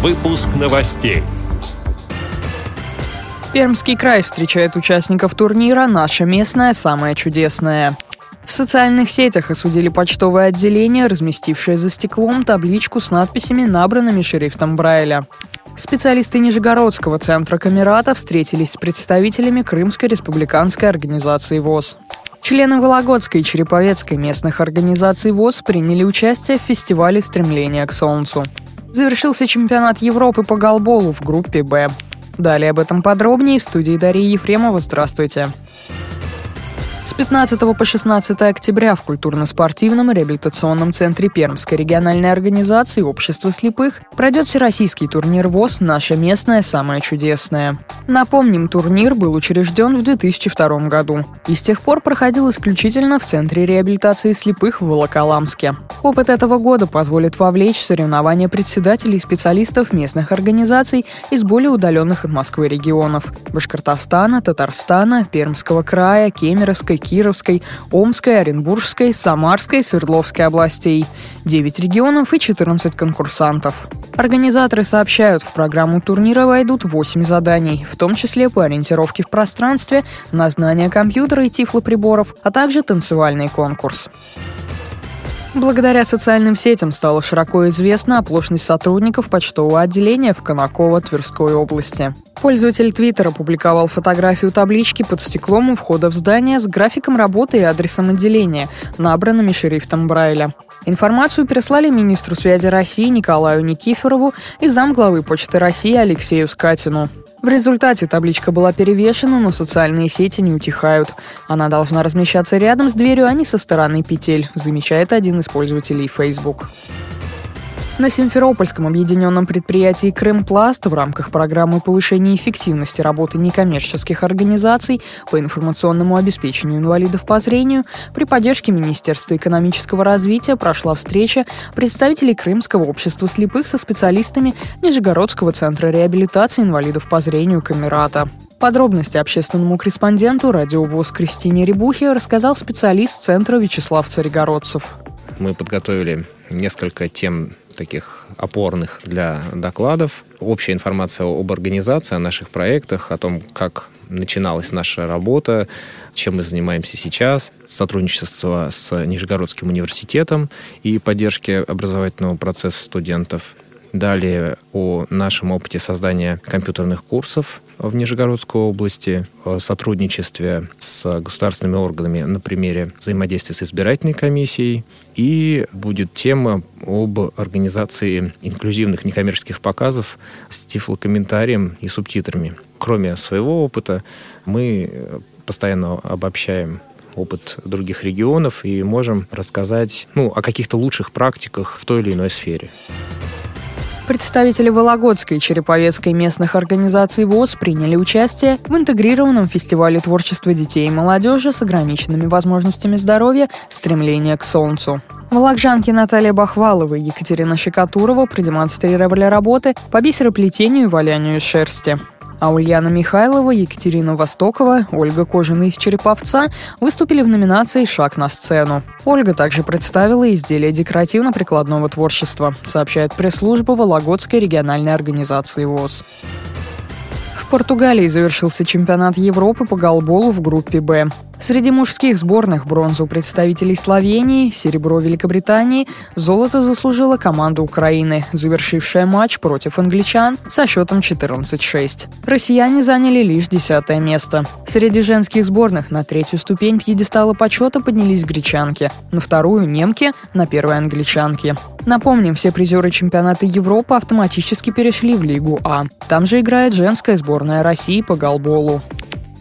Выпуск новостей. Пермский край встречает участников турнира «Наша местная самая чудесная». В социальных сетях осудили почтовое отделение, разместившее за стеклом табличку с надписями, набранными шрифтом Брайля. Специалисты Нижегородского центра Камерата встретились с представителями Крымской республиканской организации ВОЗ. Члены Вологодской и Череповецкой местных организаций ВОЗ приняли участие в фестивале «Стремление к солнцу». Завершился чемпионат Европы по голболу в группе «Б». Далее об этом подробнее в студии Дарьи Ефремова. Здравствуйте. С 15 по 16 октября в культурно-спортивном реабилитационном центре Пермской региональной организации Общества слепых пройдет всероссийский турнир ВОЗ «Наша местная самая чудесная». Напомним, турнир был учрежден в 2002 году и с тех пор проходил исключительно в Центре реабилитации слепых в Волоколамске. Опыт этого года позволит вовлечь соревнования председателей и специалистов местных организаций из более удаленных от Москвы регионов – Башкортостана, Татарстана, Пермского края, Кемеровской, Кировской, Омской, Оренбургской, Самарской, Свердловской областей, 9 регионов и 14 конкурсантов. Организаторы сообщают, в программу турнира войдут 8 заданий, в том числе по ориентировке в пространстве, на знание компьютера и тифлоприборов, а также танцевальный конкурс. Благодаря социальным сетям стало широко известна оплошность сотрудников почтового отделения в Конаково Тверской области. Пользователь Твиттера опубликовал фотографию таблички под стеклом у входа в здание с графиком работы и адресом отделения, набранными шрифтом Брайля. Информацию переслали министру связи России Николаю Никифорову и замглавы Почты России Алексею Скатину. В результате табличка была перевешена, но социальные сети не утихают. Она должна размещаться рядом с дверью, а не со стороны петель, замечает один из пользователей Facebook. На Симферопольском объединенном предприятии «Крымпласт» в рамках программы повышения эффективности работы некоммерческих организаций по информационному обеспечению инвалидов по зрению при поддержке Министерства экономического развития прошла встреча представителей Крымского общества слепых со специалистами Нижегородского центра реабилитации инвалидов по зрению Камерата. Подробности общественному корреспонденту радиовоз Кристине Рябухе рассказал специалист Центра Вячеслав Царегородцев. Мы подготовили несколько тем таких опорных для докладов. Общая информация об организации, о наших проектах, о том, как начиналась наша работа, чем мы занимаемся сейчас, сотрудничество с Нижегородским университетом и поддержки образовательного процесса студентов. Далее о нашем опыте создания компьютерных курсов в Нижегородской области, о сотрудничестве с государственными органами на примере взаимодействия с избирательной комиссией. И будет тема об организации инклюзивных некоммерческих показов с тифлокомментарием и субтитрами. Кроме своего опыта, мы постоянно обобщаем опыт других регионов и можем рассказать ну, о каких-то лучших практиках в той или иной сфере. Представители Вологодской и Череповецкой местных организаций ВОЗ приняли участие в интегрированном фестивале творчества детей и молодежи с ограниченными возможностями здоровья «Стремление к солнцу». Волокжанки Наталья Бахвалова и Екатерина Щекотурова продемонстрировали работы по бисероплетению и валянию шерсти. А Ульяна Михайлова, Екатерина Востокова, Ольга Кожина из Череповца выступили в номинации «Шаг на сцену». Ольга также представила изделия декоративно-прикладного творчества, сообщает пресс-служба Вологодской региональной организации ВОЗ. В Португалии завершился чемпионат Европы по голболу в группе «Б». Среди мужских сборных бронзу представителей Словении, серебро Великобритании, золото заслужила команда Украины, завершившая матч против англичан со счетом 14-6. Россияне заняли лишь десятое место. Среди женских сборных на третью ступень пьедестала почета поднялись гречанки, на вторую – немки, на первой – англичанки. Напомним, все призеры чемпионата Европы автоматически перешли в Лигу А. Там же играет женская сборная России по голболу.